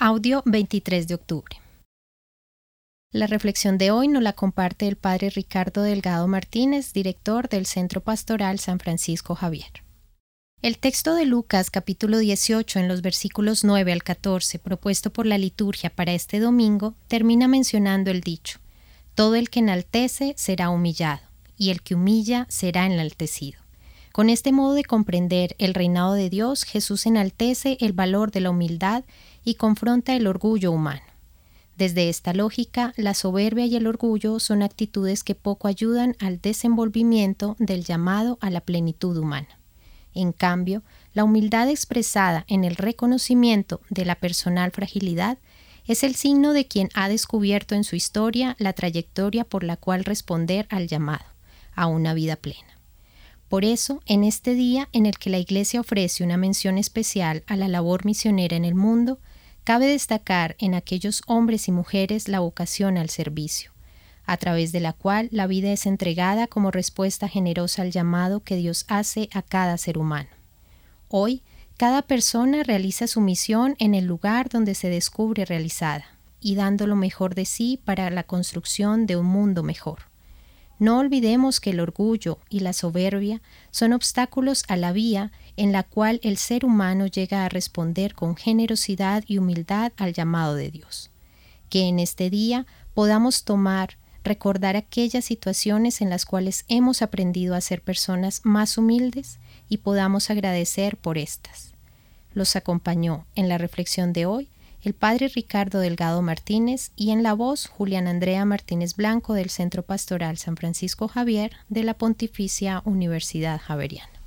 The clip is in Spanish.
Audio 23 de octubre. La reflexión de hoy nos la comparte el Padre Ricardo Delgado Martínez, director del Centro Pastoral San Francisco Javier. El texto de Lucas capítulo 18 en los versículos 9 al 14 propuesto por la liturgia para este domingo termina mencionando el dicho, Todo el que enaltece será humillado, y el que humilla será enaltecido. Con este modo de comprender el reinado de Dios, Jesús enaltece el valor de la humildad y confronta el orgullo humano. Desde esta lógica, la soberbia y el orgullo son actitudes que poco ayudan al desenvolvimiento del llamado a la plenitud humana. En cambio, la humildad expresada en el reconocimiento de la personal fragilidad es el signo de quien ha descubierto en su historia la trayectoria por la cual responder al llamado a una vida plena. Por eso, en este día en el que la Iglesia ofrece una mención especial a la labor misionera en el mundo, cabe destacar en aquellos hombres y mujeres la vocación al servicio, a través de la cual la vida es entregada como respuesta generosa al llamado que Dios hace a cada ser humano. Hoy, cada persona realiza su misión en el lugar donde se descubre realizada, y dando lo mejor de sí para la construcción de un mundo mejor. No olvidemos que el orgullo y la soberbia son obstáculos a la vía en la cual el ser humano llega a responder con generosidad y humildad al llamado de Dios. Que en este día podamos tomar, recordar aquellas situaciones en las cuales hemos aprendido a ser personas más humildes y podamos agradecer por estas. Los acompañó en la reflexión de hoy el padre Ricardo Delgado Martínez y en la voz Julián Andrea Martínez Blanco del Centro Pastoral San Francisco Javier de la Pontificia Universidad Javeriana.